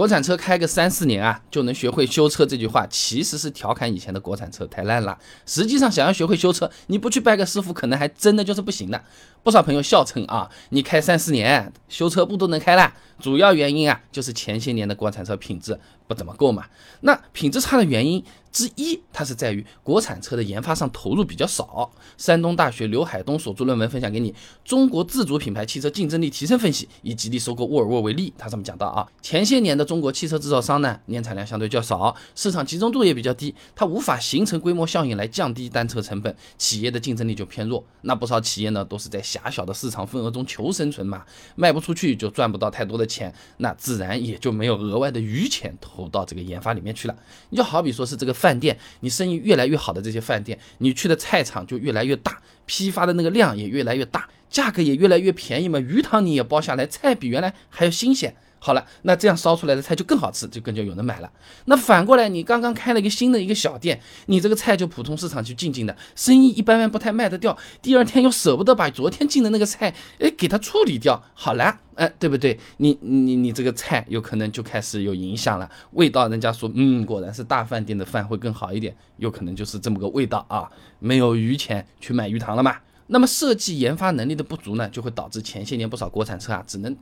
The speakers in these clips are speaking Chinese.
国产车开个三四年啊，就能学会修车这句话，其实是调侃以前的国产车太烂了。实际上，想要学会修车，你不去拜个师傅，可能还真的就是不行的。不少朋友笑称啊，你开三四年，修车不都能开了。主要原因啊，就是前些年的国产车品质不怎么够嘛。那品质差的原因之一，它是在于国产车的研发上投入比较少。山东大学刘海东所著论文分享给你，《中国自主品牌汽车竞争力提升分析》，以吉利收购沃尔沃为例，他这么讲到啊，前些年的中国汽车制造商呢，年产量相对较少，市场集中度也比较低，它无法形成规模效应来降低单车成本，企业的竞争力就偏弱。那不少企业呢，都是在狭小的市场份额中求生存嘛，卖不出去就赚不到太多的钱，那自然也就没有额外的余钱投到这个研发里面去了。你就好比说是这个饭店，你生意越来越好的这些饭店，你去的菜场就越来越大，批发的那个量也越来越大，价格也越来越便宜嘛，鱼塘你也包下来，菜比原来还要新鲜。好了，那这样烧出来的菜就更好吃，就更加有人买了。那反过来，你刚刚开了一个新的一个小店，你这个菜就普通市场去进进的，生意一般般，不太卖得掉。第二天又舍不得把昨天进的那个菜，哎，给它处理掉。好了，哎，对不对？你你你这个菜有可能就开始有影响了，味道人家说，嗯，果然是大饭店的饭会更好一点，有可能就是这么个味道啊，没有余钱去买鱼塘了嘛。那么设计研发能力的不足呢，就会导致前些年不少国产车啊，只能。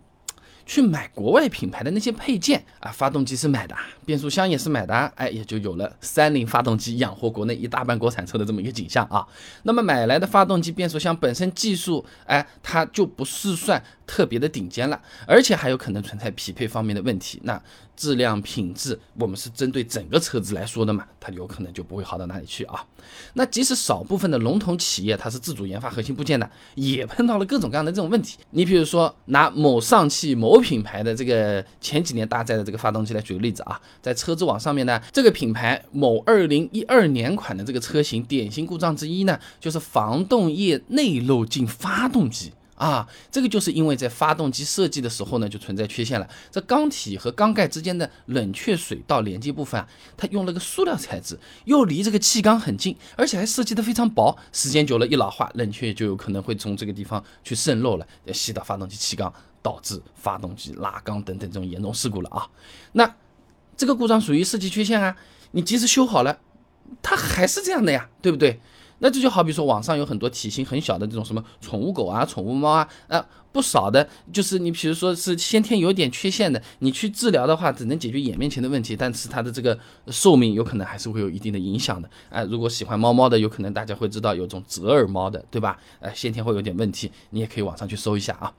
去买国外品牌的那些配件啊，发动机是买的，变速箱也是买的，哎，也就有了三菱发动机养活国内一大半国产车的这么一个景象啊。那么买来的发动机、变速箱本身技术，哎，它就不是算特别的顶尖了，而且还有可能存在匹配方面的问题。那质量品质，我们是针对整个车子来说的嘛，它有可能就不会好到哪里去啊。那即使少部分的龙头企业，它是自主研发核心部件的，也碰到了各种各样的这种问题。你比如说拿某上汽某品牌的这个前几年搭载的这个发动机来举个例子啊，在车之网上面呢，这个品牌某二零一二年款的这个车型典型故障之一呢，就是防冻液内漏进发动机。啊，这个就是因为在发动机设计的时候呢，就存在缺陷了。这缸体和缸盖之间的冷却水道连接部分，它用了个塑料材质，又离这个气缸很近，而且还设计的非常薄，时间久了，一老化，冷却就有可能会从这个地方去渗漏了，要吸到发动机气缸，导致发动机拉缸等等这种严重事故了啊。那这个故障属于设计缺陷啊，你即使修好了，它还是这样的呀，对不对？那这就好比说，网上有很多体型很小的这种什么宠物狗啊、宠物猫啊，啊，不少的，就是你比如说是先天有点缺陷的，你去治疗的话，只能解决眼面前的问题，但是它的这个寿命有可能还是会有一定的影响的。哎，如果喜欢猫猫的，有可能大家会知道有种折耳猫的，对吧？哎，先天会有点问题，你也可以网上去搜一下啊。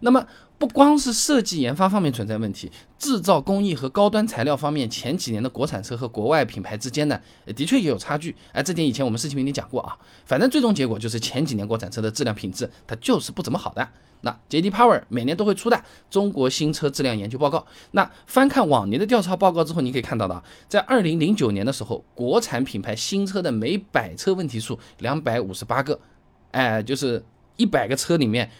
那么。不光是设计研发方面存在问题，制造工艺和高端材料方面，前几年的国产车和国外品牌之间呢，的确也有差距。哎，这点以前我们视频里讲过啊。反正最终结果就是前几年国产车的质量品质它就是不怎么好的。那 J.D. Power 每年都会出的中国新车质量研究报告。那翻看往年的调查报告之后，你可以看到的，在二零零九年的时候，国产品牌新车的每百车问题数两百五十八个，哎，就是一百个车里面。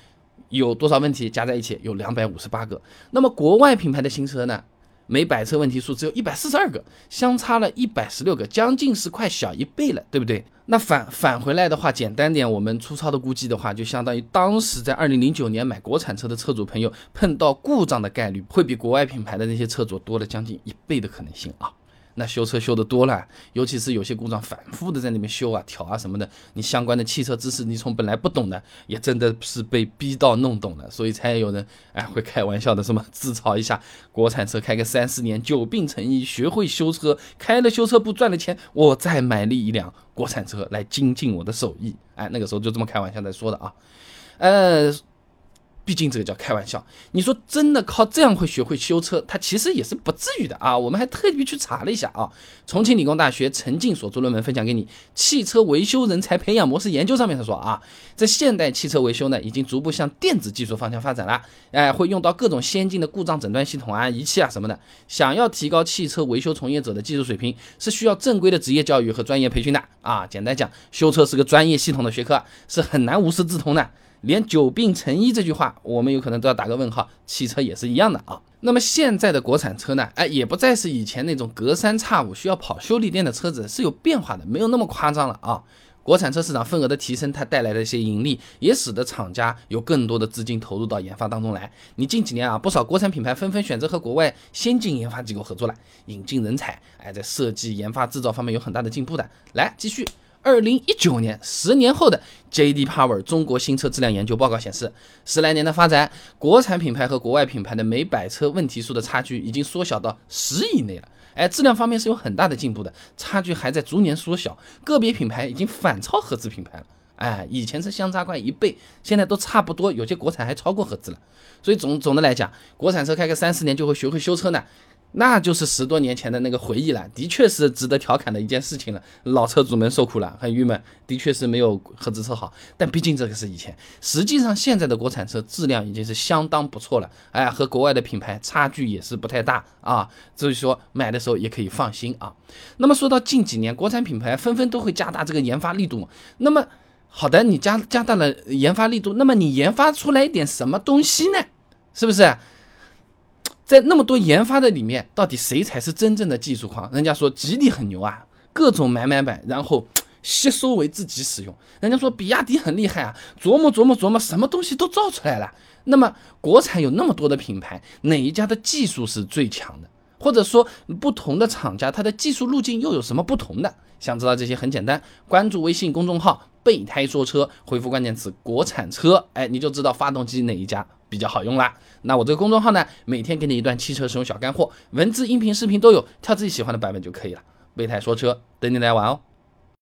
有多少问题加在一起有两百五十八个，那么国外品牌的新车呢？每百车问题数只有一百四十二个，相差了一百十六个，将近是快小一倍了，对不对？那返返回来的话，简单点，我们粗糙的估计的话，就相当于当时在二零零九年买国产车的车主朋友碰到故障的概率，会比国外品牌的那些车主多了将近一倍的可能性啊。那修车修的多了，尤其是有些故障反复的在那边修啊、调啊什么的，你相关的汽车知识，你从本来不懂的，也真的是被逼到弄懂了，所以才有人哎会开玩笑的什么自嘲一下，国产车开个三四年，久病成医，学会修车，开了修车部赚了钱，我再买了一辆国产车来精进我的手艺，哎，那个时候就这么开玩笑在说的啊，呃。毕竟这个叫开玩笑，你说真的靠这样会学会修车，他其实也是不至于的啊。我们还特地去查了一下啊，重庆理工大学陈静所做论文分享给你，《汽车维修人才培养模式研究》上面他说啊，在现代汽车维修呢，已经逐步向电子技术方向发展了，哎，会用到各种先进的故障诊断系统啊、仪器啊什么的。想要提高汽车维修从业者的技术水平，是需要正规的职业教育和专业培训的啊。简单讲，修车是个专业系统的学科，是很难无师自通的。连久病成医这句话，我们有可能都要打个问号。汽车也是一样的啊。那么现在的国产车呢？哎，也不再是以前那种隔三差五需要跑修理店的车子，是有变化的，没有那么夸张了啊。国产车市场份额的提升，它带来的一些盈利，也使得厂家有更多的资金投入到研发当中来。你近几年啊，不少国产品牌纷纷选择和国外先进研发机构合作了，引进人才，哎，在设计、研发、制造方面有很大的进步的。来，继续。二零一九年，十年后的 J.D. Power 中国新车质量研究报告显示，十来年的发展，国产品牌和国外品牌的每百车问题数的差距已经缩小到十以内了。哎，质量方面是有很大的进步的，差距还在逐年缩小，个别品牌已经反超合资品牌了。哎，以前是相差快一倍，现在都差不多，有些国产还超过合资了。所以总总的来讲，国产车开个三四年就会学会修车呢。那就是十多年前的那个回忆了，的确是值得调侃的一件事情了。老车主们受苦了，很郁闷，的确是没有合资车好。但毕竟这个是以前，实际上现在的国产车质量已经是相当不错了，哎，和国外的品牌差距也是不太大啊。所以说买的时候也可以放心啊。那么说到近几年，国产品牌纷纷都会加大这个研发力度。那么好的，你加加大了研发力度，那么你研发出来一点什么东西呢？是不是？在那么多研发的里面，到底谁才是真正的技术狂？人家说吉利很牛啊，各种买买买，然后吸收为自己使用。人家说比亚迪很厉害啊，琢磨琢磨琢磨，什么东西都造出来了。那么国产有那么多的品牌，哪一家的技术是最强的？或者说不同的厂家，它的技术路径又有什么不同的？想知道这些很简单，关注微信公众号“备胎说车”，回复关键词“国产车”，哎，你就知道发动机哪一家。比较好用啦。那我这个公众号呢，每天给你一段汽车使用小干货，文字、音频、视频都有，挑自己喜欢的版本就可以了。备胎说车，等你来玩哦。